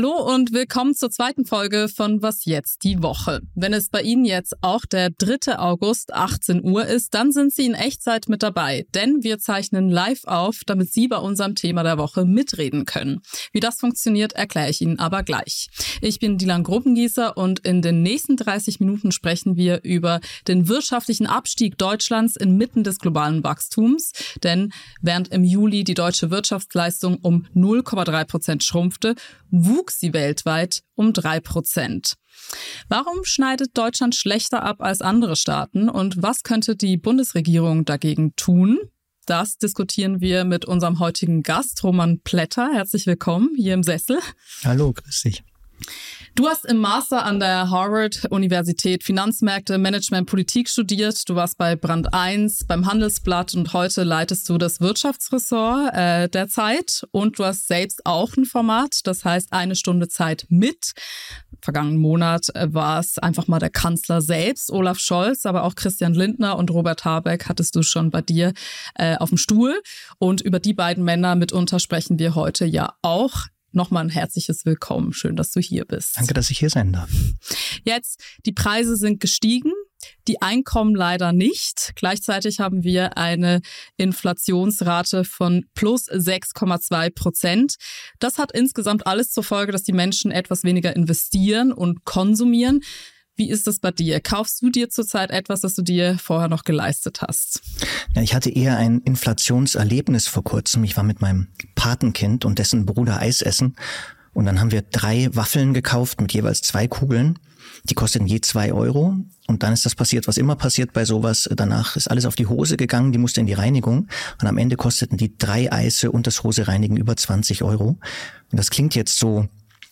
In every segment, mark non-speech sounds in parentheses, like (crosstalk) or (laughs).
Hallo und willkommen zur zweiten Folge von Was jetzt die Woche. Wenn es bei Ihnen jetzt auch der 3. August 18 Uhr ist, dann sind Sie in Echtzeit mit dabei, denn wir zeichnen live auf, damit Sie bei unserem Thema der Woche mitreden können. Wie das funktioniert, erkläre ich Ihnen aber gleich. Ich bin Dilan Gruppengießer und in den nächsten 30 Minuten sprechen wir über den wirtschaftlichen Abstieg Deutschlands inmitten des globalen Wachstums, denn während im Juli die deutsche Wirtschaftsleistung um 0,3 Prozent schrumpfte, wuchs sie weltweit um drei Prozent. Warum schneidet Deutschland schlechter ab als andere Staaten und was könnte die Bundesregierung dagegen tun? Das diskutieren wir mit unserem heutigen Gast, Roman Plätter. Herzlich willkommen hier im Sessel. Hallo, grüß dich. Du hast im Master an der Harvard-Universität Finanzmärkte, Management, Politik studiert. Du warst bei Brand 1, beim Handelsblatt und heute leitest du das Wirtschaftsressort äh, der Zeit. Und du hast selbst auch ein Format, das heißt eine Stunde Zeit mit. Vergangenen Monat äh, war es einfach mal der Kanzler selbst, Olaf Scholz, aber auch Christian Lindner und Robert Habeck hattest du schon bei dir äh, auf dem Stuhl. Und über die beiden Männer mitunter sprechen wir heute ja auch nochmal ein herzliches Willkommen. Schön, dass du hier bist. Danke, dass ich hier sein darf. Jetzt, die Preise sind gestiegen, die Einkommen leider nicht. Gleichzeitig haben wir eine Inflationsrate von plus 6,2 Prozent. Das hat insgesamt alles zur Folge, dass die Menschen etwas weniger investieren und konsumieren. Wie ist das bei dir? Kaufst du dir zurzeit etwas, das du dir vorher noch geleistet hast? Ja, ich hatte eher ein Inflationserlebnis vor kurzem. Ich war mit meinem Patenkind und dessen Bruder Eis essen. Und dann haben wir drei Waffeln gekauft mit jeweils zwei Kugeln. Die kosteten je zwei Euro. Und dann ist das passiert, was immer passiert bei sowas. Danach ist alles auf die Hose gegangen, die musste in die Reinigung. Und am Ende kosteten die drei Eise und das Hose reinigen über 20 Euro. Und das klingt jetzt so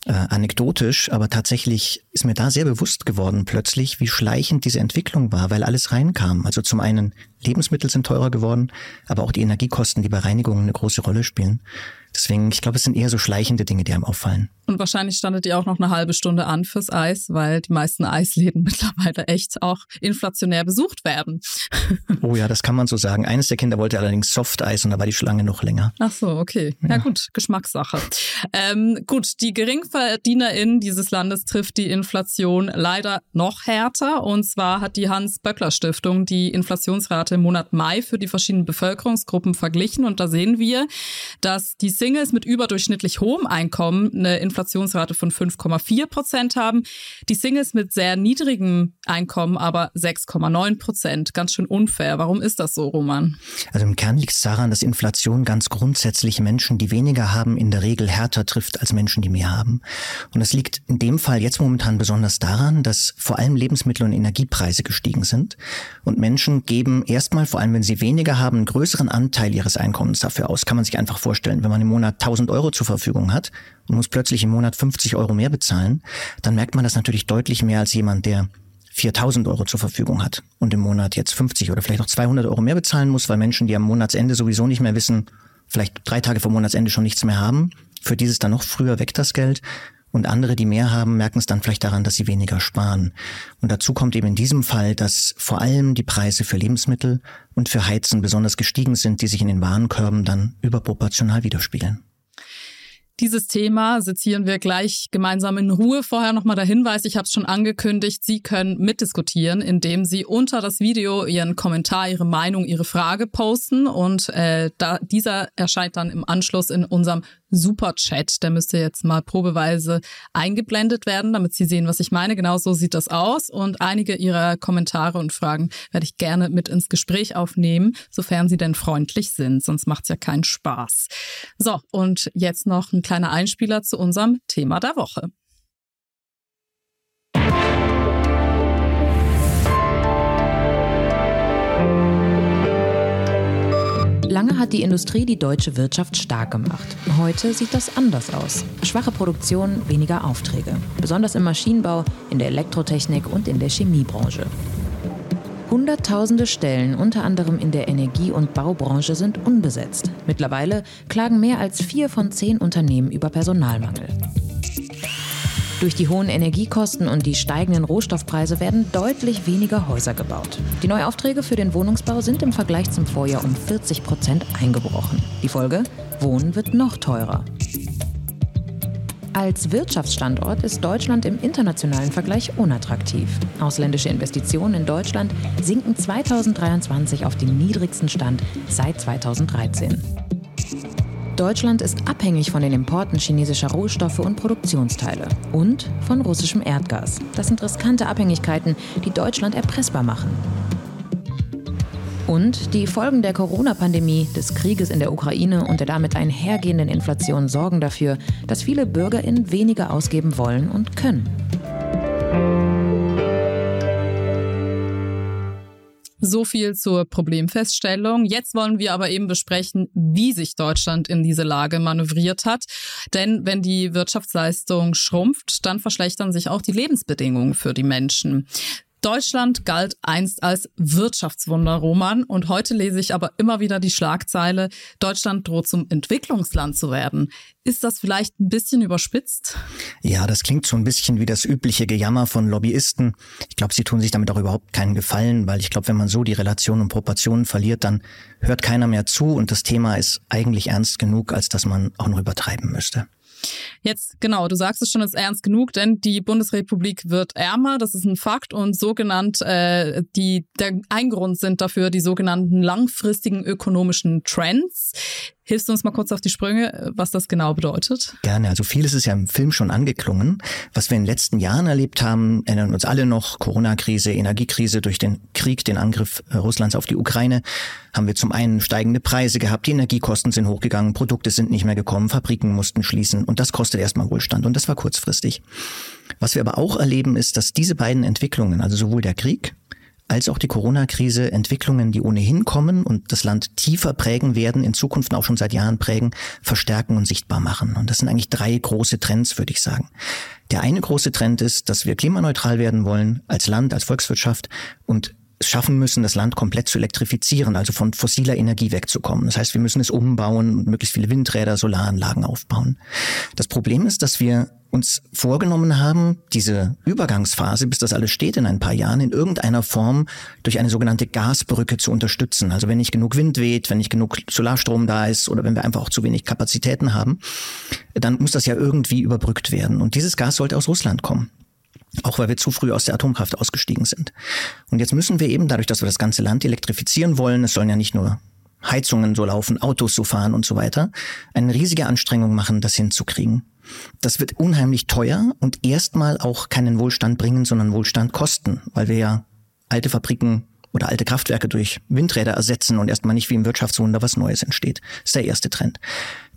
äh, anekdotisch, aber tatsächlich ist mir da sehr bewusst geworden plötzlich, wie schleichend diese Entwicklung war, weil alles reinkam. Also zum einen Lebensmittel sind teurer geworden, aber auch die Energiekosten, die bei Reinigungen eine große Rolle spielen. Deswegen, ich glaube, es sind eher so schleichende Dinge, die einem auffallen. Und wahrscheinlich standet ihr auch noch eine halbe Stunde an fürs Eis, weil die meisten Eisläden (laughs) mittlerweile echt auch inflationär besucht werden. (laughs) Oh ja, das kann man so sagen. Eines der Kinder wollte allerdings Softeis und da war die Schlange noch länger. Ach so, okay. Ja, ja gut, Geschmackssache. Ähm, gut, die Geringverdienerin dieses Landes trifft die Inflation leider noch härter. Und zwar hat die Hans-Böckler-Stiftung die Inflationsrate im Monat Mai für die verschiedenen Bevölkerungsgruppen verglichen. Und da sehen wir, dass die Singles mit überdurchschnittlich hohem Einkommen eine Inflationsrate von 5,4 Prozent haben. Die Singles mit sehr niedrigem Einkommen aber 6,9 Prozent. Ganz schön unfair. Warum ist das so, Roman? Also im Kern liegt es daran, dass Inflation ganz grundsätzlich Menschen, die weniger haben, in der Regel härter trifft als Menschen, die mehr haben. Und es liegt in dem Fall jetzt momentan besonders daran, dass vor allem Lebensmittel- und Energiepreise gestiegen sind. Und Menschen geben erstmal, vor allem wenn sie weniger haben, einen größeren Anteil ihres Einkommens dafür aus. Kann man sich einfach vorstellen. Wenn man im Monat 1000 Euro zur Verfügung hat und muss plötzlich im Monat 50 Euro mehr bezahlen, dann merkt man das natürlich deutlich mehr als jemand, der 4000 Euro zur Verfügung hat und im Monat jetzt 50 oder vielleicht auch 200 Euro mehr bezahlen muss, weil Menschen, die am Monatsende sowieso nicht mehr wissen, vielleicht drei Tage vor Monatsende schon nichts mehr haben, für dieses dann noch früher weg das Geld. Und andere, die mehr haben, merken es dann vielleicht daran, dass sie weniger sparen. Und dazu kommt eben in diesem Fall, dass vor allem die Preise für Lebensmittel und für Heizen besonders gestiegen sind, die sich in den Warenkörben dann überproportional widerspiegeln. Dieses Thema sezieren wir gleich gemeinsam in Ruhe. Vorher nochmal der Hinweis, ich habe es schon angekündigt, Sie können mitdiskutieren, indem Sie unter das Video Ihren Kommentar, Ihre Meinung, Ihre Frage posten. Und äh, da, dieser erscheint dann im Anschluss in unserem Superchat. Der müsste jetzt mal probeweise eingeblendet werden, damit Sie sehen, was ich meine. Genau so sieht das aus. Und einige Ihrer Kommentare und Fragen werde ich gerne mit ins Gespräch aufnehmen, sofern Sie denn freundlich sind. Sonst macht es ja keinen Spaß. So, und jetzt noch ein kleiner Einspieler zu unserem Thema der Woche. Lange hat die Industrie die deutsche Wirtschaft stark gemacht. Heute sieht das anders aus. Schwache Produktion, weniger Aufträge. Besonders im Maschinenbau, in der Elektrotechnik und in der Chemiebranche. Hunderttausende Stellen, unter anderem in der Energie- und Baubranche, sind unbesetzt. Mittlerweile klagen mehr als vier von zehn Unternehmen über Personalmangel. Durch die hohen Energiekosten und die steigenden Rohstoffpreise werden deutlich weniger Häuser gebaut. Die Neuaufträge für den Wohnungsbau sind im Vergleich zum Vorjahr um 40 Prozent eingebrochen. Die Folge? Wohnen wird noch teurer. Als Wirtschaftsstandort ist Deutschland im internationalen Vergleich unattraktiv. Ausländische Investitionen in Deutschland sinken 2023 auf den niedrigsten Stand seit 2013. Deutschland ist abhängig von den Importen chinesischer Rohstoffe und Produktionsteile und von russischem Erdgas. Das sind riskante Abhängigkeiten, die Deutschland erpressbar machen. Und die Folgen der Corona-Pandemie, des Krieges in der Ukraine und der damit einhergehenden Inflation sorgen dafür, dass viele BürgerInnen weniger ausgeben wollen und können. So viel zur Problemfeststellung. Jetzt wollen wir aber eben besprechen, wie sich Deutschland in diese Lage manövriert hat. Denn wenn die Wirtschaftsleistung schrumpft, dann verschlechtern sich auch die Lebensbedingungen für die Menschen. Deutschland galt einst als Wirtschaftswunder, Roman, und heute lese ich aber immer wieder die Schlagzeile, Deutschland droht zum Entwicklungsland zu werden. Ist das vielleicht ein bisschen überspitzt? Ja, das klingt so ein bisschen wie das übliche Gejammer von Lobbyisten. Ich glaube, sie tun sich damit auch überhaupt keinen Gefallen, weil ich glaube, wenn man so die Relationen und Proportionen verliert, dann hört keiner mehr zu und das Thema ist eigentlich ernst genug, als dass man auch noch übertreiben müsste. Jetzt, genau, du sagst es schon, ist ernst genug, denn die Bundesrepublik wird ärmer, das ist ein Fakt und sogenannt, äh, die, der ein Grund sind dafür die sogenannten langfristigen ökonomischen Trends. Hilfst du uns mal kurz auf die Sprünge, was das genau bedeutet? Gerne. Also vieles ist ja im Film schon angeklungen. Was wir in den letzten Jahren erlebt haben, erinnern uns alle noch, Corona-Krise, Energiekrise durch den Krieg, den Angriff äh, Russlands auf die Ukraine, haben wir zum einen steigende Preise gehabt, die Energiekosten sind hochgegangen, Produkte sind nicht mehr gekommen, Fabriken mussten schließen und das kostet erstmal Wohlstand und das war kurzfristig. Was wir aber auch erleben, ist, dass diese beiden Entwicklungen, also sowohl der Krieg als auch die Corona-Krise Entwicklungen, die ohnehin kommen und das Land tiefer prägen werden, in Zukunft auch schon seit Jahren prägen, verstärken und sichtbar machen. Und das sind eigentlich drei große Trends, würde ich sagen. Der eine große Trend ist, dass wir klimaneutral werden wollen als Land, als Volkswirtschaft und schaffen müssen, das Land komplett zu elektrifizieren, also von fossiler Energie wegzukommen. Das heißt, wir müssen es umbauen und möglichst viele Windräder, Solaranlagen aufbauen. Das Problem ist, dass wir uns vorgenommen haben, diese Übergangsphase, bis das alles steht in ein paar Jahren, in irgendeiner Form durch eine sogenannte Gasbrücke zu unterstützen. Also wenn nicht genug Wind weht, wenn nicht genug Solarstrom da ist oder wenn wir einfach auch zu wenig Kapazitäten haben, dann muss das ja irgendwie überbrückt werden. Und dieses Gas sollte aus Russland kommen. Auch weil wir zu früh aus der Atomkraft ausgestiegen sind. Und jetzt müssen wir eben, dadurch, dass wir das ganze Land elektrifizieren wollen, es sollen ja nicht nur Heizungen so laufen, Autos so fahren und so weiter, eine riesige Anstrengung machen, das hinzukriegen. Das wird unheimlich teuer und erstmal auch keinen Wohlstand bringen, sondern Wohlstand kosten, weil wir ja alte Fabriken oder alte Kraftwerke durch Windräder ersetzen und erstmal nicht wie im Wirtschaftswunder was Neues entsteht. Das ist der erste Trend.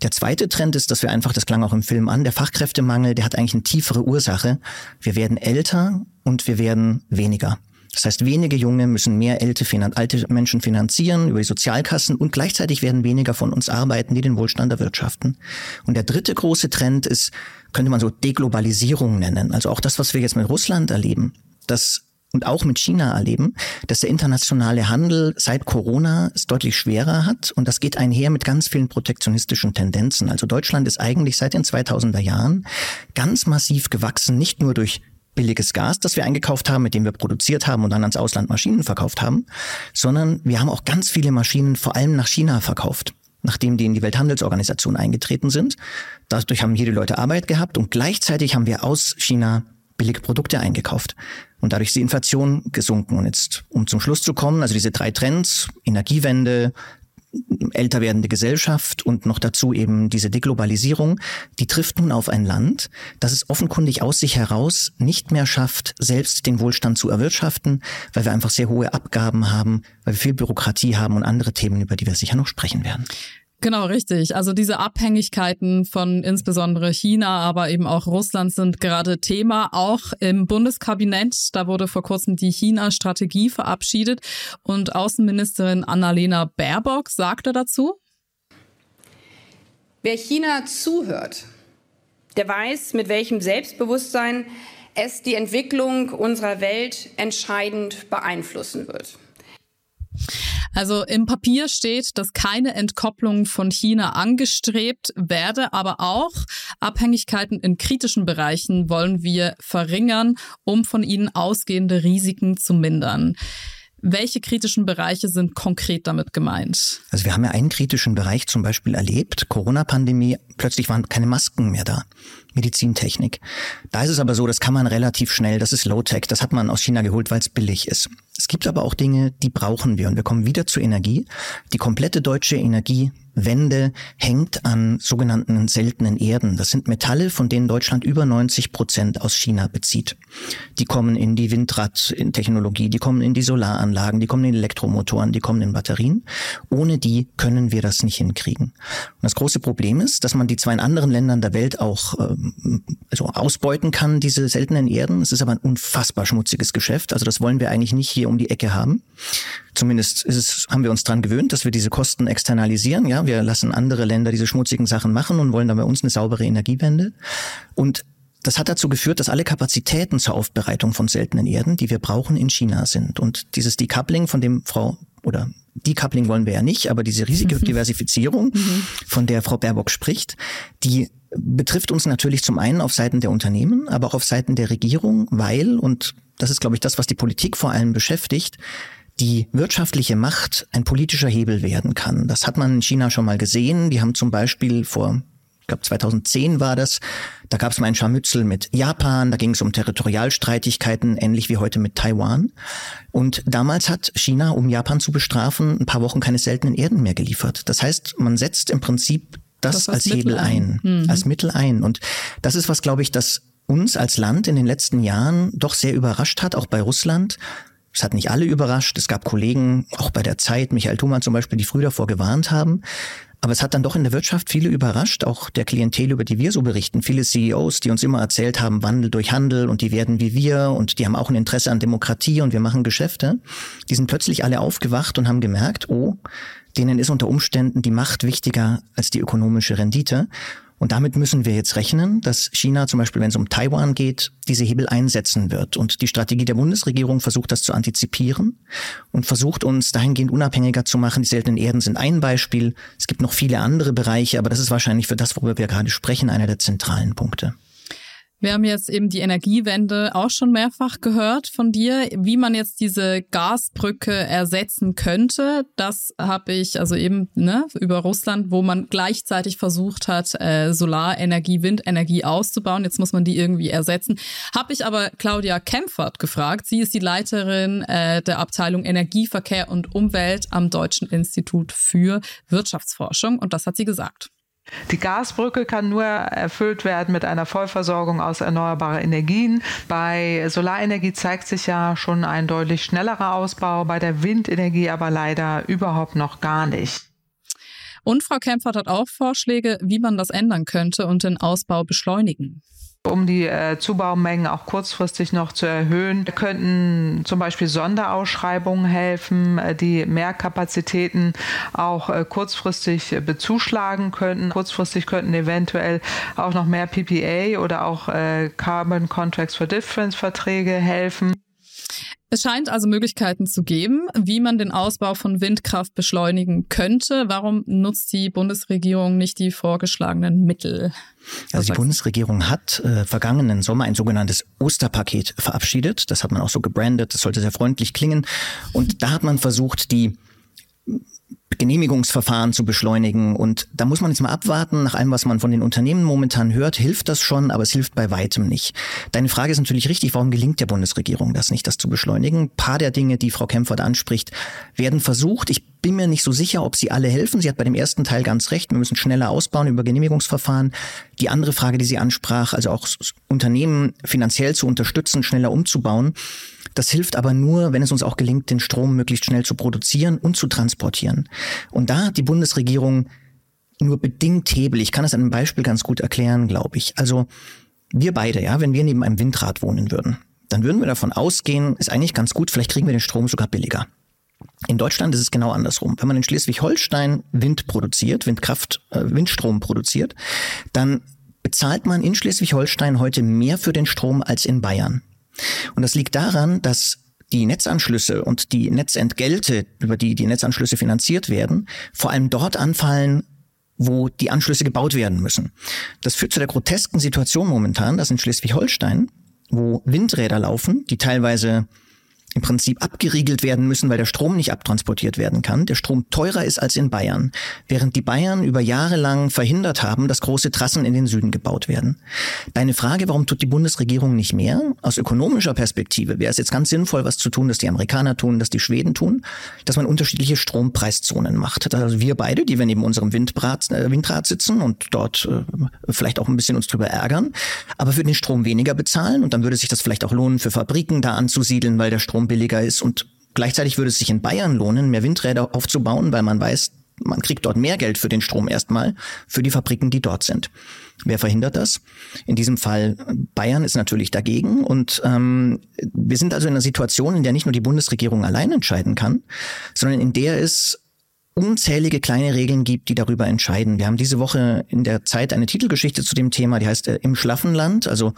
Der zweite Trend ist, dass wir einfach, das klang auch im Film an, der Fachkräftemangel, der hat eigentlich eine tiefere Ursache. Wir werden älter und wir werden weniger. Das heißt, wenige Junge müssen mehr alte, alte Menschen finanzieren über die Sozialkassen und gleichzeitig werden weniger von uns arbeiten, die den Wohlstand erwirtschaften. Und der dritte große Trend ist, könnte man so Deglobalisierung nennen. Also auch das, was wir jetzt mit Russland erleben, das und auch mit China erleben, dass der internationale Handel seit Corona es deutlich schwerer hat und das geht einher mit ganz vielen protektionistischen Tendenzen. Also Deutschland ist eigentlich seit den 2000er Jahren ganz massiv gewachsen, nicht nur durch billiges Gas, das wir eingekauft haben, mit dem wir produziert haben und dann ans Ausland Maschinen verkauft haben, sondern wir haben auch ganz viele Maschinen vor allem nach China verkauft nachdem die in die Welthandelsorganisation eingetreten sind. Dadurch haben jede Leute Arbeit gehabt und gleichzeitig haben wir aus China billige Produkte eingekauft. Und dadurch ist die Inflation gesunken. Und jetzt, um zum Schluss zu kommen, also diese drei Trends, Energiewende, älter werdende Gesellschaft und noch dazu eben diese Deglobalisierung, die trifft nun auf ein Land, das es offenkundig aus sich heraus nicht mehr schafft, selbst den Wohlstand zu erwirtschaften, weil wir einfach sehr hohe Abgaben haben, weil wir viel Bürokratie haben und andere Themen, über die wir sicher noch sprechen werden. Genau, richtig. Also diese Abhängigkeiten von insbesondere China, aber eben auch Russland sind gerade Thema, auch im Bundeskabinett. Da wurde vor kurzem die China-Strategie verabschiedet und Außenministerin Annalena Baerbock sagte dazu. Wer China zuhört, der weiß, mit welchem Selbstbewusstsein es die Entwicklung unserer Welt entscheidend beeinflussen wird. Also im Papier steht, dass keine Entkopplung von China angestrebt werde, aber auch Abhängigkeiten in kritischen Bereichen wollen wir verringern, um von ihnen ausgehende Risiken zu mindern. Welche kritischen Bereiche sind konkret damit gemeint? Also wir haben ja einen kritischen Bereich zum Beispiel erlebt, Corona-Pandemie, plötzlich waren keine Masken mehr da. Medizintechnik. Da ist es aber so, das kann man relativ schnell, das ist Low-Tech, das hat man aus China geholt, weil es billig ist. Es gibt aber auch Dinge, die brauchen wir und wir kommen wieder zur Energie. Die komplette deutsche Energie Wende hängt an sogenannten seltenen Erden. Das sind Metalle, von denen Deutschland über 90 Prozent aus China bezieht. Die kommen in die Windradtechnologie, die kommen in die Solaranlagen, die kommen in Elektromotoren, die kommen in Batterien. Ohne die können wir das nicht hinkriegen. Und das große Problem ist, dass man die zwar in anderen Ländern der Welt auch ähm, also ausbeuten kann, diese seltenen Erden. Es ist aber ein unfassbar schmutziges Geschäft. Also das wollen wir eigentlich nicht hier um die Ecke haben. Zumindest ist es, haben wir uns dran gewöhnt, dass wir diese Kosten externalisieren. Ja, wir lassen andere Länder diese schmutzigen Sachen machen und wollen dann bei uns eine saubere Energiewende. Und das hat dazu geführt, dass alle Kapazitäten zur Aufbereitung von seltenen Erden, die wir brauchen, in China sind. Und dieses Decoupling, von dem Frau oder Decoupling wollen wir ja nicht, aber diese riesige mhm. Diversifizierung, mhm. von der Frau Baerbock spricht, die betrifft uns natürlich zum einen auf Seiten der Unternehmen, aber auch auf Seiten der Regierung, weil, und das ist, glaube ich, das, was die Politik vor allem beschäftigt, die wirtschaftliche Macht ein politischer Hebel werden kann. Das hat man in China schon mal gesehen. Die haben zum Beispiel vor ich glaube 2010 war das, da gab es mal ein Scharmützel mit Japan, da ging es um Territorialstreitigkeiten, ähnlich wie heute mit Taiwan. Und damals hat China, um Japan zu bestrafen, ein paar Wochen keine seltenen Erden mehr geliefert. Das heißt, man setzt im Prinzip das, das als Hebel ein, ein. Mhm. als Mittel ein. Und das ist was, glaube ich, das uns als Land in den letzten Jahren doch sehr überrascht hat, auch bei Russland, es hat nicht alle überrascht. Es gab Kollegen, auch bei der Zeit, Michael Thumann zum Beispiel, die früh davor gewarnt haben. Aber es hat dann doch in der Wirtschaft viele überrascht, auch der Klientel, über die wir so berichten. Viele CEOs, die uns immer erzählt haben, Wandel durch Handel und die werden wie wir und die haben auch ein Interesse an Demokratie und wir machen Geschäfte. Die sind plötzlich alle aufgewacht und haben gemerkt, oh, denen ist unter Umständen die Macht wichtiger als die ökonomische Rendite. Und damit müssen wir jetzt rechnen, dass China zum Beispiel, wenn es um Taiwan geht, diese Hebel einsetzen wird. Und die Strategie der Bundesregierung versucht das zu antizipieren und versucht uns dahingehend unabhängiger zu machen. Die seltenen Erden sind ein Beispiel. Es gibt noch viele andere Bereiche, aber das ist wahrscheinlich für das, worüber wir gerade sprechen, einer der zentralen Punkte. Wir haben jetzt eben die Energiewende auch schon mehrfach gehört von dir, wie man jetzt diese Gasbrücke ersetzen könnte. Das habe ich also eben ne, über Russland, wo man gleichzeitig versucht hat, äh, Solarenergie, Windenergie auszubauen. Jetzt muss man die irgendwie ersetzen. Habe ich aber Claudia Kempfert gefragt. Sie ist die Leiterin äh, der Abteilung Energie, Verkehr und Umwelt am Deutschen Institut für Wirtschaftsforschung. Und das hat sie gesagt. Die Gasbrücke kann nur erfüllt werden mit einer Vollversorgung aus erneuerbaren Energien. Bei Solarenergie zeigt sich ja schon ein deutlich schnellerer Ausbau, bei der Windenergie aber leider überhaupt noch gar nicht. Und Frau Kempfert hat auch Vorschläge, wie man das ändern könnte und den Ausbau beschleunigen. Um die äh, Zubaumengen auch kurzfristig noch zu erhöhen, könnten zum Beispiel Sonderausschreibungen helfen, äh, die mehr Kapazitäten auch äh, kurzfristig bezuschlagen könnten. Kurzfristig könnten eventuell auch noch mehr PPA oder auch äh, Carbon Contracts for Difference Verträge helfen. Es scheint also Möglichkeiten zu geben, wie man den Ausbau von Windkraft beschleunigen könnte. Warum nutzt die Bundesregierung nicht die vorgeschlagenen Mittel? Also die Bundesregierung hat äh, vergangenen Sommer ein sogenanntes Osterpaket verabschiedet. Das hat man auch so gebrandet. Das sollte sehr freundlich klingen. Und da hat man versucht, die Genehmigungsverfahren zu beschleunigen. Und da muss man jetzt mal abwarten. Nach allem, was man von den Unternehmen momentan hört, hilft das schon, aber es hilft bei weitem nicht. Deine Frage ist natürlich richtig, warum gelingt der Bundesregierung das nicht, das zu beschleunigen? Ein paar der Dinge, die Frau Kempfert anspricht, werden versucht. Ich bin mir nicht so sicher, ob sie alle helfen. Sie hat bei dem ersten Teil ganz recht. Wir müssen schneller ausbauen über Genehmigungsverfahren. Die andere Frage, die sie ansprach, also auch Unternehmen finanziell zu unterstützen, schneller umzubauen, das hilft aber nur, wenn es uns auch gelingt, den Strom möglichst schnell zu produzieren und zu transportieren. Und da hat die Bundesregierung nur bedingt Hebel. Ich kann es an einem Beispiel ganz gut erklären, glaube ich. Also wir beide, ja, wenn wir neben einem Windrad wohnen würden, dann würden wir davon ausgehen, ist eigentlich ganz gut, vielleicht kriegen wir den Strom sogar billiger. In Deutschland ist es genau andersrum. Wenn man in Schleswig-Holstein Wind produziert, Windkraft, äh, Windstrom produziert, dann bezahlt man in Schleswig-Holstein heute mehr für den Strom als in Bayern. Und das liegt daran, dass die Netzanschlüsse und die Netzentgelte, über die die Netzanschlüsse finanziert werden, vor allem dort anfallen, wo die Anschlüsse gebaut werden müssen. Das führt zu der grotesken Situation momentan, dass in Schleswig-Holstein, wo Windräder laufen, die teilweise im Prinzip abgeriegelt werden müssen, weil der Strom nicht abtransportiert werden kann, der Strom teurer ist als in Bayern, während die Bayern über Jahre lang verhindert haben, dass große Trassen in den Süden gebaut werden. Deine Frage, warum tut die Bundesregierung nicht mehr? Aus ökonomischer Perspektive wäre es jetzt ganz sinnvoll, was zu tun, dass die Amerikaner tun, dass die Schweden tun, dass man unterschiedliche Strompreiszonen macht. Also wir beide, die wir neben unserem Windrad, äh, Windrad sitzen und dort äh, vielleicht auch ein bisschen uns drüber ärgern, aber für den Strom weniger bezahlen und dann würde sich das vielleicht auch lohnen, für Fabriken da anzusiedeln, weil der Strom billiger ist und gleichzeitig würde es sich in Bayern lohnen, mehr Windräder aufzubauen, weil man weiß, man kriegt dort mehr Geld für den Strom erstmal, für die Fabriken, die dort sind. Wer verhindert das? In diesem Fall Bayern ist natürlich dagegen. Und ähm, wir sind also in einer Situation, in der nicht nur die Bundesregierung allein entscheiden kann, sondern in der es unzählige kleine Regeln gibt, die darüber entscheiden. Wir haben diese Woche in der Zeit eine Titelgeschichte zu dem Thema, die heißt äh, Im schlaffen Land, also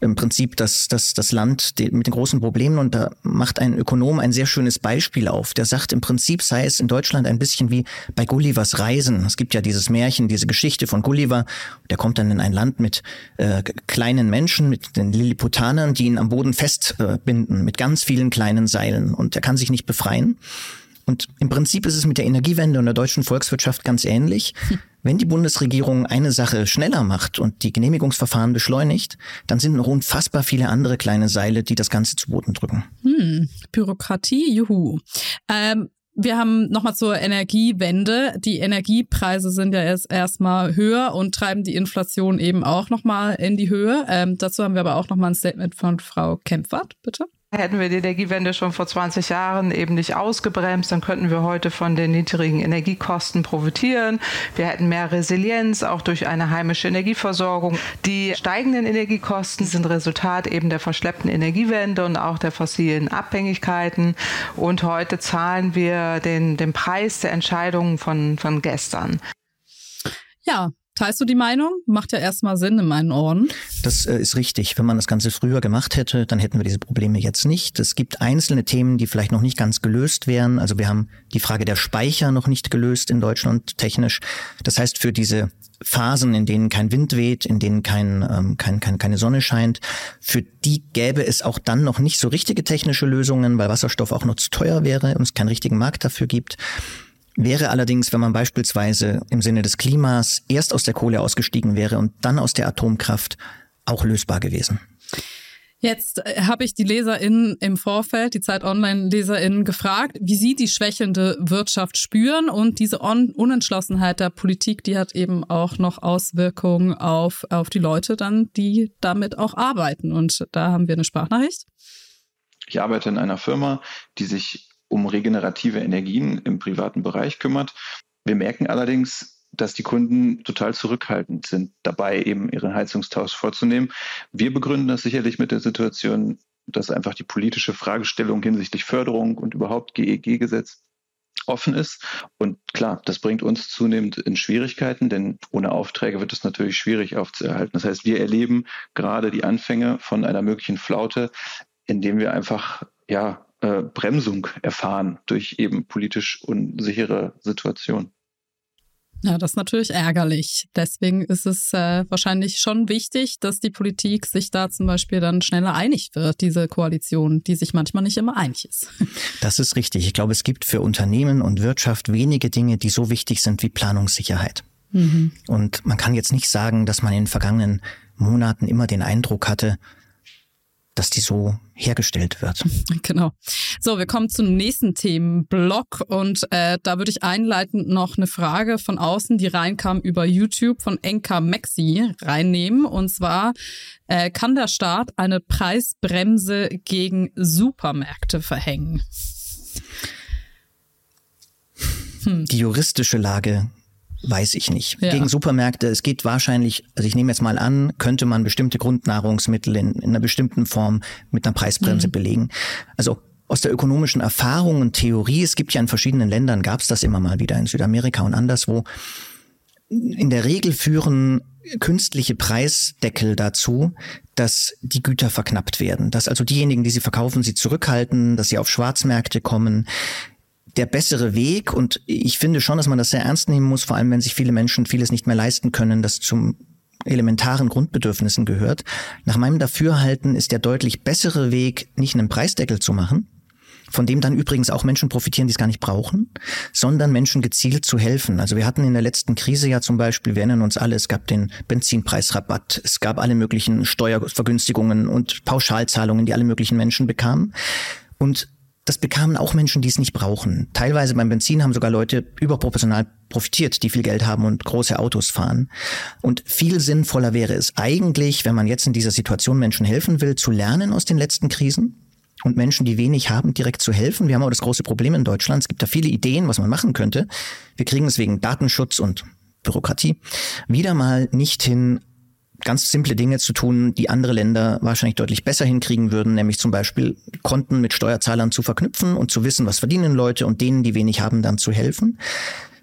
im Prinzip das, das, das Land mit den großen Problemen. Und da macht ein Ökonom ein sehr schönes Beispiel auf. Der sagt, im Prinzip sei es in Deutschland ein bisschen wie bei Gullivers Reisen. Es gibt ja dieses Märchen, diese Geschichte von Gulliver. Der kommt dann in ein Land mit äh, kleinen Menschen, mit den Lilliputanern, die ihn am Boden festbinden, äh, mit ganz vielen kleinen Seilen. Und er kann sich nicht befreien. Und im Prinzip ist es mit der Energiewende und der deutschen Volkswirtschaft ganz ähnlich. (laughs) Wenn die Bundesregierung eine Sache schneller macht und die Genehmigungsverfahren beschleunigt, dann sind noch unfassbar viele andere kleine Seile, die das Ganze zu Boden drücken. Hm, Bürokratie, juhu. Ähm, wir haben nochmal zur Energiewende. Die Energiepreise sind ja erst erstmal höher und treiben die Inflation eben auch nochmal in die Höhe. Ähm, dazu haben wir aber auch nochmal ein Statement von Frau Kempfert, bitte. Hätten wir die Energiewende schon vor 20 Jahren eben nicht ausgebremst, dann könnten wir heute von den niedrigen Energiekosten profitieren. Wir hätten mehr Resilienz, auch durch eine heimische Energieversorgung. Die steigenden Energiekosten sind Resultat eben der verschleppten Energiewende und auch der fossilen Abhängigkeiten. Und heute zahlen wir den, den Preis der Entscheidungen von, von gestern. Ja, Teilst du die Meinung? Macht ja erstmal Sinn in meinen Ohren. Das äh, ist richtig. Wenn man das Ganze früher gemacht hätte, dann hätten wir diese Probleme jetzt nicht. Es gibt einzelne Themen, die vielleicht noch nicht ganz gelöst wären. Also wir haben die Frage der Speicher noch nicht gelöst in Deutschland technisch. Das heißt, für diese Phasen, in denen kein Wind weht, in denen kein, ähm, kein, kein, keine Sonne scheint, für die gäbe es auch dann noch nicht so richtige technische Lösungen, weil Wasserstoff auch noch zu teuer wäre und es keinen richtigen Markt dafür gibt. Wäre allerdings, wenn man beispielsweise im Sinne des Klimas erst aus der Kohle ausgestiegen wäre und dann aus der Atomkraft, auch lösbar gewesen. Jetzt äh, habe ich die LeserInnen im Vorfeld, die Zeit Online-LeserInnen gefragt, wie sie die schwächelnde Wirtschaft spüren und diese Un Unentschlossenheit der Politik, die hat eben auch noch Auswirkungen auf, auf die Leute dann, die damit auch arbeiten. Und da haben wir eine Sprachnachricht. Ich arbeite in einer Firma, die sich um regenerative Energien im privaten Bereich kümmert. Wir merken allerdings, dass die Kunden total zurückhaltend sind, dabei eben ihren Heizungstausch vorzunehmen. Wir begründen das sicherlich mit der Situation, dass einfach die politische Fragestellung hinsichtlich Förderung und überhaupt GEG-Gesetz offen ist. Und klar, das bringt uns zunehmend in Schwierigkeiten, denn ohne Aufträge wird es natürlich schwierig aufzuerhalten. Das heißt, wir erleben gerade die Anfänge von einer möglichen Flaute, indem wir einfach ja äh, Bremsung erfahren durch eben politisch unsichere Situationen. Ja, das ist natürlich ärgerlich. Deswegen ist es äh, wahrscheinlich schon wichtig, dass die Politik sich da zum Beispiel dann schneller einig wird, diese Koalition, die sich manchmal nicht immer einig ist. (laughs) Das ist richtig. Ich glaube, es gibt für Unternehmen und Wirtschaft wenige Dinge, die so wichtig sind wie Planungssicherheit. Mhm. Und man kann jetzt nicht sagen, dass man in den vergangenen Monaten immer den Eindruck hatte, dass die so hergestellt wird. (laughs) Genau. So, wir kommen zum nächsten Themenblock und äh, da würde ich einleitend noch eine Frage von außen, die reinkam über YouTube von Enka Maxi reinnehmen. Und zwar, äh, kann der Staat eine Preisbremse gegen Supermärkte verhängen? Hm. Die juristische Lage Weiß ich nicht. Ja. Gegen Supermärkte, es geht wahrscheinlich, also ich nehme jetzt mal an, könnte man bestimmte Grundnahrungsmittel in, in einer bestimmten Form mit einer Preisbremse mhm. belegen. Also aus der ökonomischen Erfahrung und Theorie, es gibt ja in verschiedenen Ländern, gab es das immer mal wieder in Südamerika und anderswo. In der Regel führen künstliche Preisdeckel dazu, dass die Güter verknappt werden, dass also diejenigen, die sie verkaufen, sie zurückhalten, dass sie auf Schwarzmärkte kommen, der bessere Weg und ich finde schon, dass man das sehr ernst nehmen muss, vor allem wenn sich viele Menschen vieles nicht mehr leisten können, das zum elementaren Grundbedürfnissen gehört. Nach meinem Dafürhalten ist der deutlich bessere Weg, nicht einen Preisdeckel zu machen, von dem dann übrigens auch Menschen profitieren, die es gar nicht brauchen, sondern Menschen gezielt zu helfen. Also wir hatten in der letzten Krise ja zum Beispiel, wir erinnern uns alle, es gab den Benzinpreisrabatt, es gab alle möglichen Steuervergünstigungen und Pauschalzahlungen, die alle möglichen Menschen bekamen. Und das bekamen auch Menschen, die es nicht brauchen. Teilweise beim Benzin haben sogar Leute überproportional profitiert, die viel Geld haben und große Autos fahren. Und viel sinnvoller wäre es eigentlich, wenn man jetzt in dieser Situation Menschen helfen will, zu lernen aus den letzten Krisen und Menschen, die wenig haben, direkt zu helfen. Wir haben auch das große Problem in Deutschland. Es gibt da viele Ideen, was man machen könnte. Wir kriegen es wegen Datenschutz und Bürokratie wieder mal nicht hin, ganz simple Dinge zu tun, die andere Länder wahrscheinlich deutlich besser hinkriegen würden, nämlich zum Beispiel Konten mit Steuerzahlern zu verknüpfen und zu wissen, was verdienen Leute und denen, die wenig haben, dann zu helfen.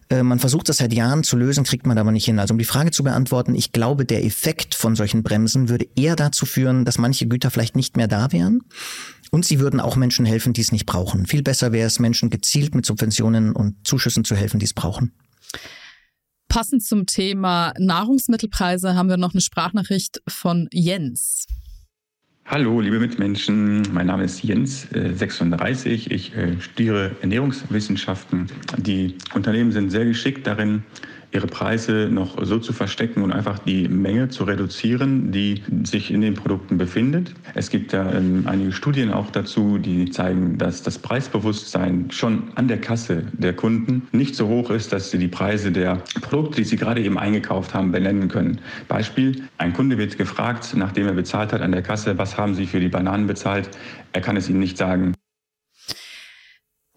Äh, man versucht das seit Jahren zu lösen, kriegt man aber nicht hin. Also um die Frage zu beantworten, ich glaube, der Effekt von solchen Bremsen würde eher dazu führen, dass manche Güter vielleicht nicht mehr da wären. Und sie würden auch Menschen helfen, die es nicht brauchen. Viel besser wäre es, Menschen gezielt mit Subventionen und Zuschüssen zu helfen, die es brauchen. Passend zum Thema Nahrungsmittelpreise haben wir noch eine Sprachnachricht von Jens. Hallo, liebe Mitmenschen. Mein Name ist Jens, 36. Äh, ich äh, studiere Ernährungswissenschaften. Die Unternehmen sind sehr geschickt darin, ihre Preise noch so zu verstecken und einfach die Menge zu reduzieren, die sich in den Produkten befindet. Es gibt da ähm, einige Studien auch dazu, die zeigen, dass das Preisbewusstsein schon an der Kasse der Kunden nicht so hoch ist, dass sie die Preise der Produkte, die sie gerade eben eingekauft haben, benennen können. Beispiel, ein Kunde wird gefragt, nachdem er bezahlt hat an der Kasse, was haben Sie für die Bananen bezahlt? Er kann es Ihnen nicht sagen.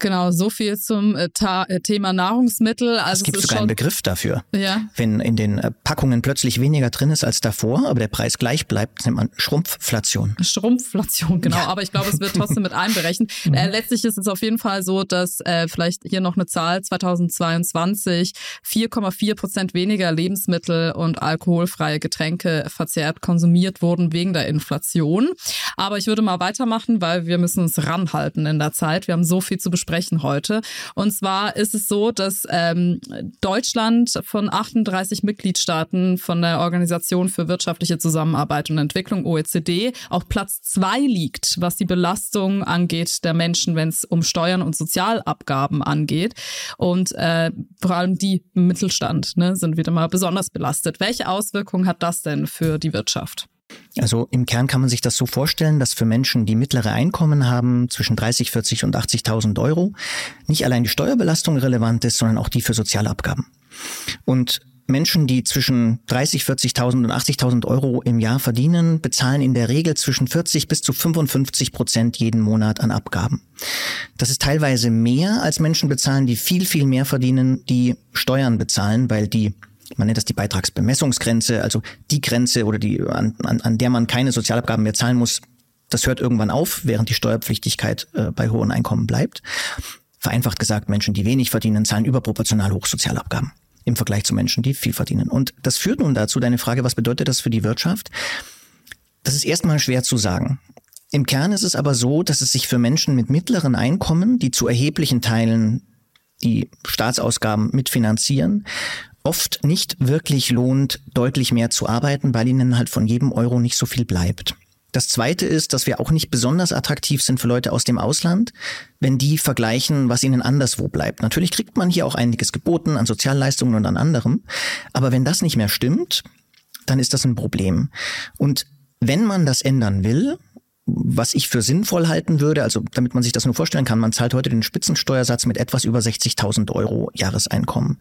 Genau, so viel zum äh, äh Thema Nahrungsmittel. Also es gibt es sogar einen Begriff dafür. Ja. Wenn in den äh, Packungen plötzlich weniger drin ist als davor, aber der Preis gleich bleibt, nennt man Schrumpfflation. Schrumpfflation, genau. Ja. Aber ich glaube, es wird trotzdem mit einberechnet. (laughs) Mhm. Äh, letztlich ist es auf jeden Fall so, dass vielleicht hier noch eine Zahl 2022 4,4 Prozent weniger Lebensmittel und alkoholfreie Getränke verzehrt konsumiert wurden wegen der Inflation. Aber ich würde mal weitermachen, weil wir müssen uns ranhalten in der Zeit. Wir haben so viel zu besprechen besprechen heute. Und zwar ist es so, dass ähm, Deutschland von 38 Mitgliedstaaten von der Organisation für wirtschaftliche Zusammenarbeit und Entwicklung OECD auf Platz zwei liegt, was die Belastung angeht der Menschen, wenn es um Steuern und Sozialabgaben angeht. Und äh, vor allem die im Mittelstand ne, sind wieder mal besonders belastet. Welche Auswirkungen hat das denn für die Wirtschaft? Also im Kern kann man sich das so vorstellen, dass für Menschen, die mittlere Einkommen haben, zwischen 30, 40 und 80.000 Euro, nicht allein die Steuerbelastung relevant ist, sondern auch die für Sozialabgaben. Und Menschen, die zwischen 30, 40.000 und 80.000 Euro im Jahr verdienen, bezahlen in der Regel zwischen 40 bis zu 55 Prozent jeden Monat an Abgaben. Das ist teilweise mehr als Menschen bezahlen, die viel, viel mehr verdienen, die Steuern bezahlen, weil die man nennt das die Beitragsbemessungsgrenze, also die Grenze oder die, an, an, an der man keine Sozialabgaben mehr zahlen muss, das hört irgendwann auf, während die Steuerpflichtigkeit äh, bei hohen Einkommen bleibt. Vereinfacht gesagt, Menschen, die wenig verdienen, zahlen überproportional hoch Sozialabgaben im Vergleich zu Menschen, die viel verdienen. Und das führt nun dazu, deine Frage, was bedeutet das für die Wirtschaft? Das ist erstmal schwer zu sagen. Im Kern ist es aber so, dass es sich für Menschen mit mittleren Einkommen, die zu erheblichen Teilen die Staatsausgaben mitfinanzieren, oft nicht wirklich lohnt, deutlich mehr zu arbeiten, weil ihnen halt von jedem Euro nicht so viel bleibt. Das zweite ist, dass wir auch nicht besonders attraktiv sind für Leute aus dem Ausland, wenn die vergleichen, was ihnen anderswo bleibt. Natürlich kriegt man hier auch einiges geboten an Sozialleistungen und an anderem. Aber wenn das nicht mehr stimmt, dann ist das ein Problem. Und wenn man das ändern will, was ich für sinnvoll halten würde, also damit man sich das nur vorstellen kann, man zahlt heute den Spitzensteuersatz mit etwas über 60.000 Euro Jahreseinkommen.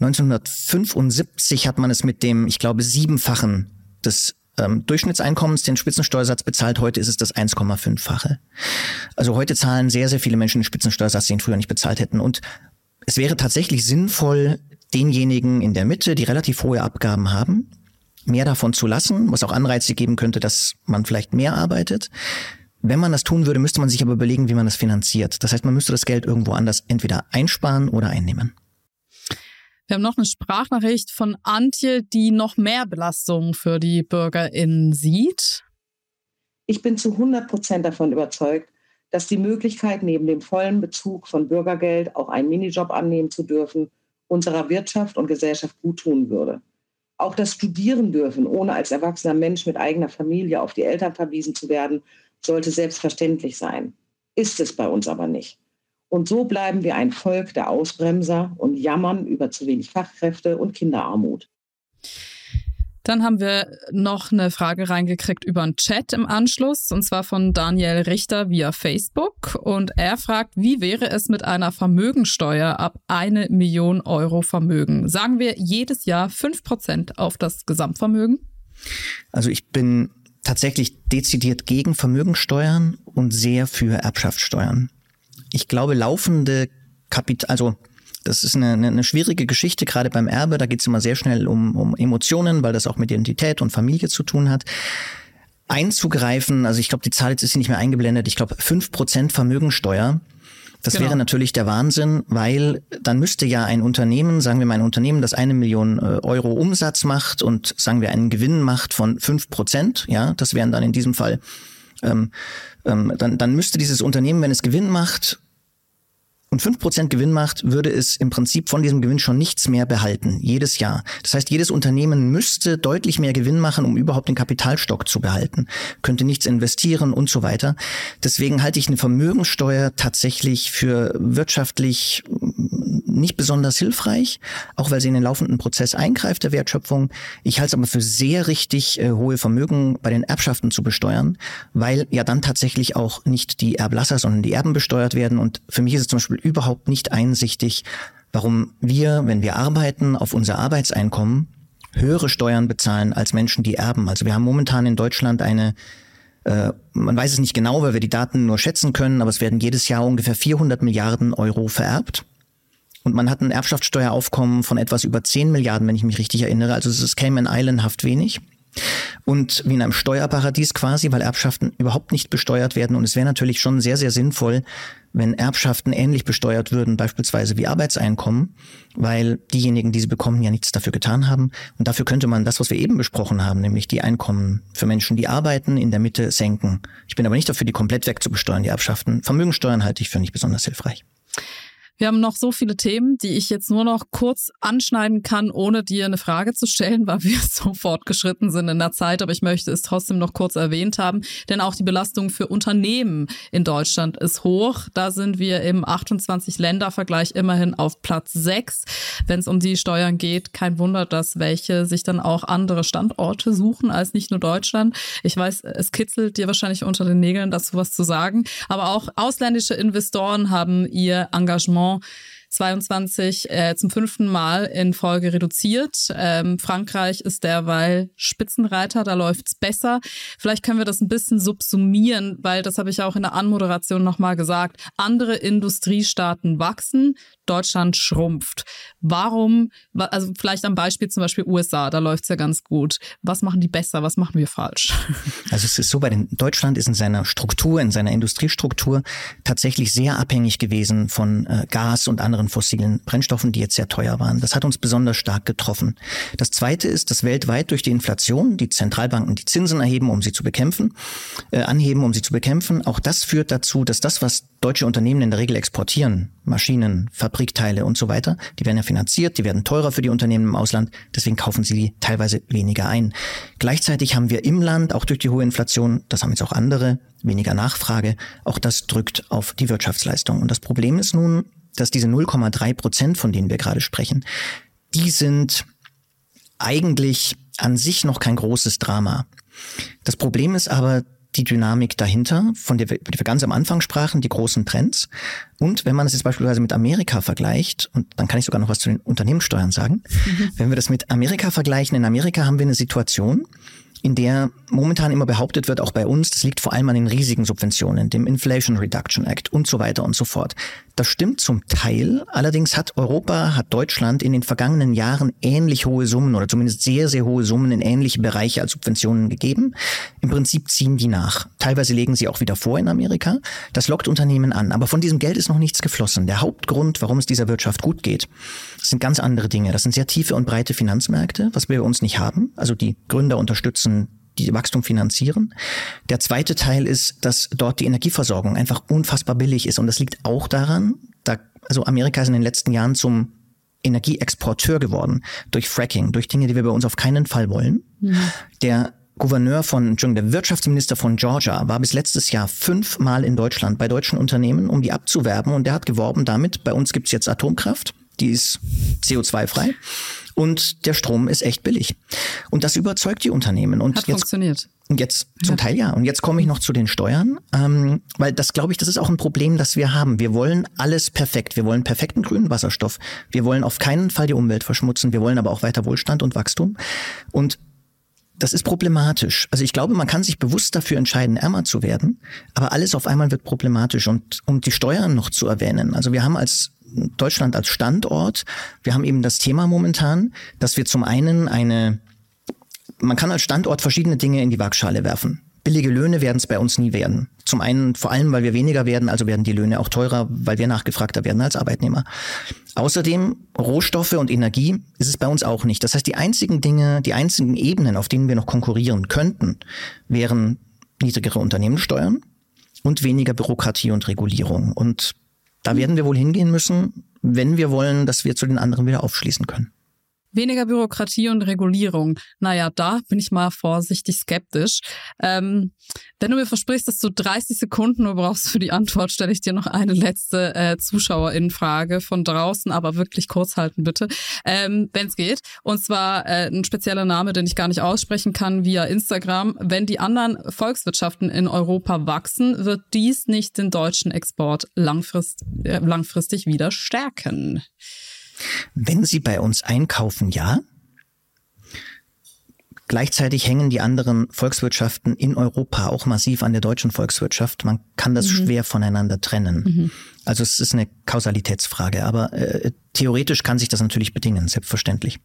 1975 hat man es mit dem, ich glaube, siebenfachen des ähm, Durchschnittseinkommens den Spitzensteuersatz bezahlt. Heute ist es das 1,5-fache. Also heute zahlen sehr, sehr viele Menschen den Spitzensteuersatz, den früher nicht bezahlt hätten. Und es wäre tatsächlich sinnvoll, denjenigen in der Mitte, die relativ hohe Abgaben haben, mehr davon zu lassen, was auch Anreize geben könnte, dass man vielleicht mehr arbeitet. Wenn man das tun würde, müsste man sich aber überlegen, wie man das finanziert. Das heißt, man müsste das Geld irgendwo anders entweder einsparen oder einnehmen. Wir haben noch eine Sprachnachricht von Antje, die noch mehr Belastungen für die BürgerInnen sieht. Ich bin zu 100 Prozent davon überzeugt, dass die Möglichkeit, neben dem vollen Bezug von Bürgergeld auch einen Minijob annehmen zu dürfen, unserer Wirtschaft und Gesellschaft gut tun würde. Auch das Studieren dürfen, ohne als erwachsener Mensch mit eigener Familie auf die Eltern verwiesen zu werden, sollte selbstverständlich sein. Ist es bei uns aber nicht. Und so bleiben wir ein Volk der Ausbremser und jammern über zu wenig Fachkräfte und Kinderarmut. Dann haben wir noch eine Frage reingekriegt über einen Chat im Anschluss, und zwar von Daniel Richter via Facebook. Und er fragt, wie wäre es mit einer Vermögensteuer ab eine Million Euro Vermögen? Sagen wir jedes Jahr fünf Prozent auf das Gesamtvermögen? Also ich bin tatsächlich dezidiert gegen Vermögensteuern und sehr für Erbschaftssteuern. Ich glaube, laufende Kapital, also das ist eine, eine schwierige Geschichte, gerade beim Erbe. Da geht es immer sehr schnell um, um Emotionen, weil das auch mit Identität und Familie zu tun hat. Einzugreifen, also ich glaube, die Zahl jetzt ist hier nicht mehr eingeblendet, ich glaube fünf Prozent Vermögensteuer. Das genau. wäre natürlich der Wahnsinn, weil dann müsste ja ein Unternehmen, sagen wir mal ein Unternehmen, das eine Million äh, Euro Umsatz macht und sagen wir einen Gewinn macht von fünf Prozent, ja, das wären dann in diesem Fall, ähm, ähm, dann, dann müsste dieses Unternehmen, wenn es Gewinn macht, und fünf Prozent Gewinn macht, würde es im Prinzip von diesem Gewinn schon nichts mehr behalten, jedes Jahr. Das heißt, jedes Unternehmen müsste deutlich mehr Gewinn machen, um überhaupt den Kapitalstock zu behalten, könnte nichts investieren und so weiter. Deswegen halte ich eine Vermögenssteuer tatsächlich für wirtschaftlich nicht besonders hilfreich, auch weil sie in den laufenden Prozess eingreift der Wertschöpfung. Ich halte es aber für sehr richtig, äh, hohe Vermögen bei den Erbschaften zu besteuern, weil ja dann tatsächlich auch nicht die Erblasser, sondern die Erben besteuert werden. Und für mich ist es zum Beispiel überhaupt nicht einsichtig, warum wir, wenn wir arbeiten, auf unser Arbeitseinkommen höhere Steuern bezahlen als Menschen, die erben. Also wir haben momentan in Deutschland eine äh, man weiß es nicht genau, weil wir die Daten nur schätzen können, aber es werden jedes Jahr ungefähr 400 Milliarden Euro vererbt. Und man hat ein Erbschaftssteueraufkommen von etwas über 10 Milliarden, wenn ich mich richtig erinnere. Also es ist Cayman Islandhaft wenig. Und wie in einem Steuerparadies quasi, weil Erbschaften überhaupt nicht besteuert werden. Und es wäre natürlich schon sehr, sehr sinnvoll, wenn Erbschaften ähnlich besteuert würden, beispielsweise wie Arbeitseinkommen, weil diejenigen, die sie bekommen, ja nichts dafür getan haben. Und dafür könnte man das, was wir eben besprochen haben, nämlich die Einkommen für Menschen, die arbeiten, in der Mitte senken. Ich bin aber nicht dafür, die komplett wegzubesteuern, die Erbschaften. Vermögensteuern halte ich für nicht besonders hilfreich. Wir haben noch so viele Themen, die ich jetzt nur noch kurz anschneiden kann, ohne dir eine Frage zu stellen, (laughs) weil wir so fortgeschritten sind in der Zeit. Aber ich möchte es trotzdem noch kurz erwähnt haben, denn auch die Belastung für Unternehmen in Deutschland ist hoch. Da sind wir im 28-Länder-Vergleich immerhin auf Platz 6. Wenn es um die Steuern geht, kein Wunder, dass welche sich dann auch andere Standorte suchen als nicht nur Deutschland. Ich weiß, es kitzelt dir wahrscheinlich unter den Nägeln, dazu was zu sagen. Aber auch ausländische Investoren haben ihr Engagement 22 äh, zum fünften Mal in Folge reduziert. Ähm, Frankreich ist derweil Spitzenreiter, da läuft's besser. Vielleicht können wir das ein bisschen subsumieren, weil das habe ich auch in der Anmoderation nochmal gesagt. Andere Industriestaaten wachsen, Deutschland schrumpft. Warum, also vielleicht am Beispiel zum Beispiel USA, da läuft's ja ganz gut. Was machen die besser, was machen wir falsch? (laughs) Also es ist so, bei den Deutschland ist in seiner Struktur, in seiner Industriestruktur tatsächlich sehr abhängig gewesen von äh, Gas und anderen fossilen Brennstoffen, die jetzt sehr teuer waren. Das hat uns besonders stark getroffen. Das Zweite ist, dass weltweit durch die Inflation die Zentralbanken die Zinsen erheben, um sie zu bekämpfen, äh, anheben, um sie zu bekämpfen. Auch das führt dazu, dass das, was deutsche Unternehmen in der Regel exportieren, Maschinen, Fabrikteile und so weiter, die werden ja finanziert, die werden teurer für die Unternehmen im Ausland, deswegen kaufen sie die teilweise weniger ein. Gleichzeitig haben wir im Land, auch durch die hohe Inflation, das haben jetzt auch andere, weniger Nachfrage, auch das drückt auf die Wirtschaftsleistung. Und das Problem ist nun, dass diese 0,3 Prozent, von denen wir gerade sprechen, die sind eigentlich an sich noch kein großes Drama. Das Problem ist aber, die Dynamik dahinter, von der wir, die wir ganz am Anfang sprachen, die großen Trends. Und wenn man es jetzt beispielsweise mit Amerika vergleicht, und dann kann ich sogar noch was zu den Unternehmenssteuern sagen, mhm. wenn wir das mit Amerika vergleichen, in Amerika haben wir eine Situation, in der momentan immer behauptet wird, auch bei uns, das liegt vor allem an den riesigen Subventionen, dem Inflation Reduction Act und so weiter und so fort. Das stimmt zum Teil. Allerdings hat Europa, hat Deutschland in den vergangenen Jahren ähnlich hohe Summen oder zumindest sehr, sehr hohe Summen in ähnliche Bereiche als Subventionen gegeben. Im Prinzip ziehen die nach. Teilweise legen sie auch wieder vor in Amerika. Das lockt Unternehmen an. Aber von diesem Geld ist noch nichts geflossen. Der Hauptgrund, warum es dieser Wirtschaft gut geht, sind ganz andere Dinge. Das sind sehr tiefe und breite Finanzmärkte, was wir bei uns nicht haben. Also die Gründer unterstützen die Wachstum finanzieren. Der zweite Teil ist, dass dort die Energieversorgung einfach unfassbar billig ist. Und das liegt auch daran, da, also Amerika ist in den letzten Jahren zum Energieexporteur geworden durch Fracking, durch Dinge, die wir bei uns auf keinen Fall wollen. Mhm. Der Gouverneur von, Entschuldigung, der Wirtschaftsminister von Georgia war bis letztes Jahr fünfmal in Deutschland bei deutschen Unternehmen, um die abzuwerben. Und der hat geworben damit, bei uns gibt's jetzt Atomkraft, die ist CO2-frei und der Strom ist echt billig. Und das überzeugt die Unternehmen. Und Hat jetzt, funktioniert. Und jetzt zum Ja. Teil ja. Und jetzt komme ich noch zu den Steuern, ähm, weil das glaube ich, das ist auch ein Problem, das wir haben. Wir wollen alles perfekt. Wir wollen perfekten grünen Wasserstoff. Wir wollen auf keinen Fall die Umwelt verschmutzen. Wir wollen aber auch weiter Wohlstand und Wachstum. Und das ist problematisch. Also ich glaube, man kann sich bewusst dafür entscheiden, ärmer zu werden, aber alles auf einmal wird problematisch. Und um die Steuern noch zu erwähnen, also wir haben als Deutschland als Standort, wir haben eben das Thema momentan, dass wir zum einen eine, man kann als Standort verschiedene Dinge in die Waagschale werfen. Billige Löhne werden es bei uns nie werden. Zum einen vor allem, weil wir weniger werden, also werden die Löhne auch teurer, weil wir nachgefragter werden als Arbeitnehmer. Außerdem Rohstoffe und Energie ist es bei uns auch nicht. Das heißt, die einzigen Dinge, die einzigen Ebenen, auf denen wir noch konkurrieren könnten, wären niedrigere Unternehmenssteuern und weniger Bürokratie und Regulierung. Und da werden wir wohl hingehen müssen, wenn wir wollen, dass wir zu den anderen wieder aufschließen können. Weniger Bürokratie und Regulierung. Naja, da bin ich mal vorsichtig skeptisch. Ähm, wenn du mir versprichst, dass du 30 Sekunden nur brauchst für die Antwort, stelle ich dir noch eine letzte äh, Zuschauerinnenfrage von draußen, aber wirklich kurz halten bitte, ähm, wenn es geht. Und zwar äh, ein spezieller Name, den ich gar nicht aussprechen kann via Instagram. Wenn die anderen Volkswirtschaften in Europa wachsen, wird dies nicht den deutschen Export langfrist, äh, langfristig wieder stärken. Wenn Sie bei uns einkaufen, ja. Gleichzeitig hängen die anderen Volkswirtschaften in Europa auch massiv an der deutschen Volkswirtschaft. Man kann das Mhm. schwer voneinander trennen. Mhm. Also es ist eine Kausalitätsfrage, aber äh, theoretisch kann sich das natürlich bedingen, selbstverständlich.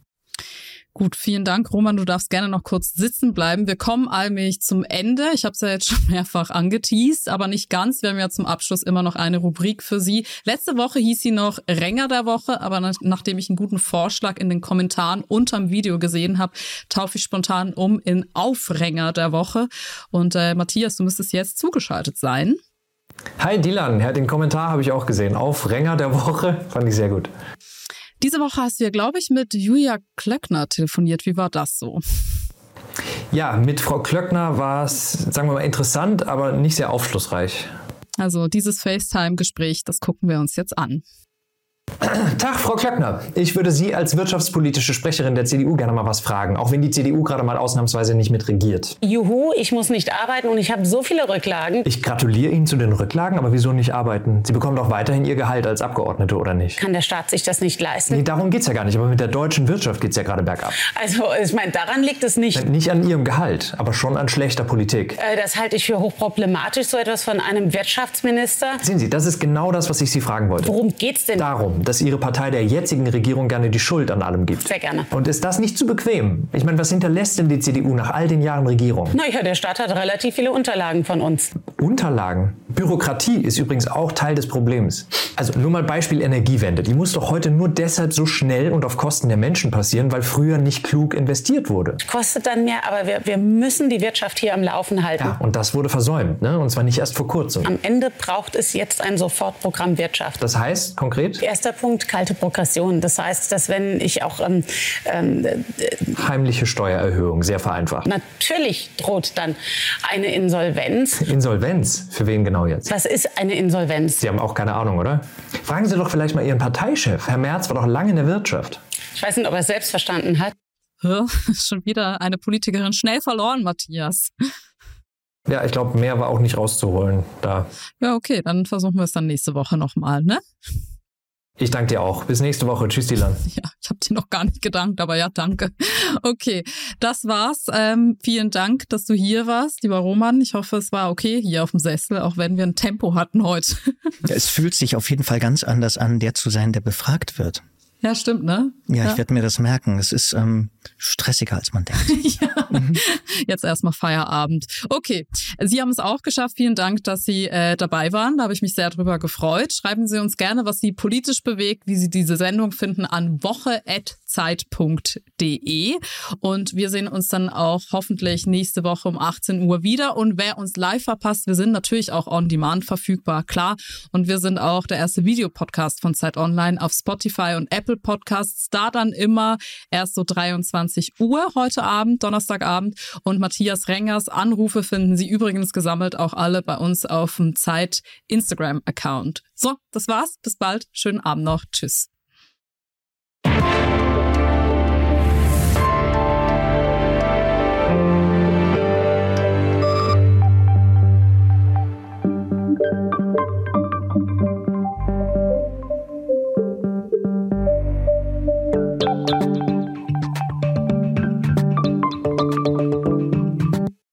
Gut, vielen Dank, Roman. Du darfst gerne noch kurz sitzen bleiben. Wir kommen allmählich zum Ende. Ich habe es ja jetzt schon (laughs) mehrfach angeteased, aber nicht ganz. Wir haben ja zum Abschluss immer noch eine Rubrik für Sie. Letzte Woche hieß sie noch Ränger der Woche, aber nach, nachdem ich einen guten Vorschlag in den Kommentaren unterm Video gesehen habe, taufe ich spontan um in Aufränger der Woche. Und äh, Matthias, du müsstest jetzt zugeschaltet sein. Hi Dylan, ja, den Kommentar habe ich auch gesehen. Aufränger der Woche, fand ich sehr gut. Diese Woche hast du ja, glaube ich, mit Julia Klöckner telefoniert. Wie war das so? Ja, mit Frau Klöckner war es, sagen wir mal, interessant, aber nicht sehr aufschlussreich. Also dieses FaceTime-Gespräch, das gucken wir uns jetzt an. Tag, Frau Klöckner. Ich würde Sie als wirtschaftspolitische Sprecherin der CDU gerne mal was fragen, auch wenn die CDU gerade mal ausnahmsweise nicht mit regiert. Juhu, ich muss nicht arbeiten und ich habe so viele Rücklagen. Ich gratuliere Ihnen zu den Rücklagen, aber wieso nicht arbeiten? Sie bekommen doch weiterhin Ihr Gehalt als Abgeordnete, oder nicht? Kann der Staat sich das nicht leisten? Nee, darum geht's ja gar nicht, aber mit der deutschen Wirtschaft geht's ja gerade bergab. Also, ich meine, daran liegt es nicht. Nicht an Ihrem Gehalt, aber schon an schlechter Politik. Äh, Das halte ich für hochproblematisch, so etwas von einem Wirtschaftsminister. Sehen Sie, das ist genau das, was ich Sie fragen wollte. Worum geht's denn? Darum, dass Ihre Partei der jetzigen Regierung gerne die Schuld an allem gibt. Sehr gerne. Und ist das nicht zu bequem? Ich meine, was hinterlässt denn die CDU nach all den Jahren Regierung? Naja, der Staat hat relativ viele Unterlagen von uns. Unterlagen. Bürokratie ist übrigens auch Teil des Problems. Also nur mal Beispiel Energiewende. Die muss doch heute nur deshalb so schnell und auf Kosten der Menschen passieren, weil früher nicht klug investiert wurde. Kostet dann mehr, aber wir, wir müssen die Wirtschaft hier am Laufen halten. Ja, und das wurde versäumt, ne? Und zwar nicht erst vor kurzem. Am Ende braucht es jetzt ein Sofortprogramm Wirtschaft. Das heißt konkret? Erster Punkt, kalte Progression. Das heißt, dass wenn ich auch ähm, ähm, Heimliche Steuererhöhung, sehr vereinfacht. natürlich droht dann eine Insolvenz. Insolvenz? Für wen genau jetzt? Was ist eine Insolvenz? Sie haben auch keine Ahnung, oder? Fragen Sie doch vielleicht mal Ihren Parteichef. Herr Merz war doch lange in der Wirtschaft. Ich weiß nicht, ob er es selbst verstanden hat. (laughs) Schon wieder eine Politikerin schnell verloren, Matthias. Ja, ich glaube, mehr war auch nicht rauszuholen da. Ja, okay, dann versuchen wir es dann nächste Woche nochmal, ne? Ich danke dir auch. Bis nächste Woche. Tschüss, Dylan. (laughs) Ja, ich habe dir noch gar nicht gedankt, aber ja, danke. (laughs) Okay, das war's. Ähm, vielen Dank, dass du hier warst, lieber Roman. Ich hoffe, es war okay hier auf dem Sessel, auch wenn wir ein Tempo hatten heute. (laughs) Ja, es fühlt sich auf jeden Fall ganz anders an, der zu sein, der befragt wird. Ja, stimmt, ne? Ja, ich werde mir das merken. Es ist ähm, stressiger, als man denkt. (laughs) ja. Jetzt erstmal Feierabend. Okay, Sie haben es auch geschafft. Vielen Dank, dass Sie äh, dabei waren. Da habe ich mich sehr drüber gefreut. Schreiben Sie uns gerne, was Sie politisch bewegt, wie Sie diese Sendung finden, an woche@ zeit.de. Und wir sehen uns dann auch hoffentlich nächste Woche um 18 Uhr wieder. Und wer uns live verpasst, wir sind natürlich auch on demand verfügbar, klar. Und wir sind auch der erste Videopodcast von Zeit Online auf Spotify und Apple Podcasts. Da dann immer erst so 23 Uhr heute Abend, Donnerstagabend. Und Matthias Rengers Anrufe finden Sie übrigens gesammelt auch alle bei uns auf dem Zeit Instagram Account. So, das war's. Bis bald. Schönen Abend noch. Tschüss.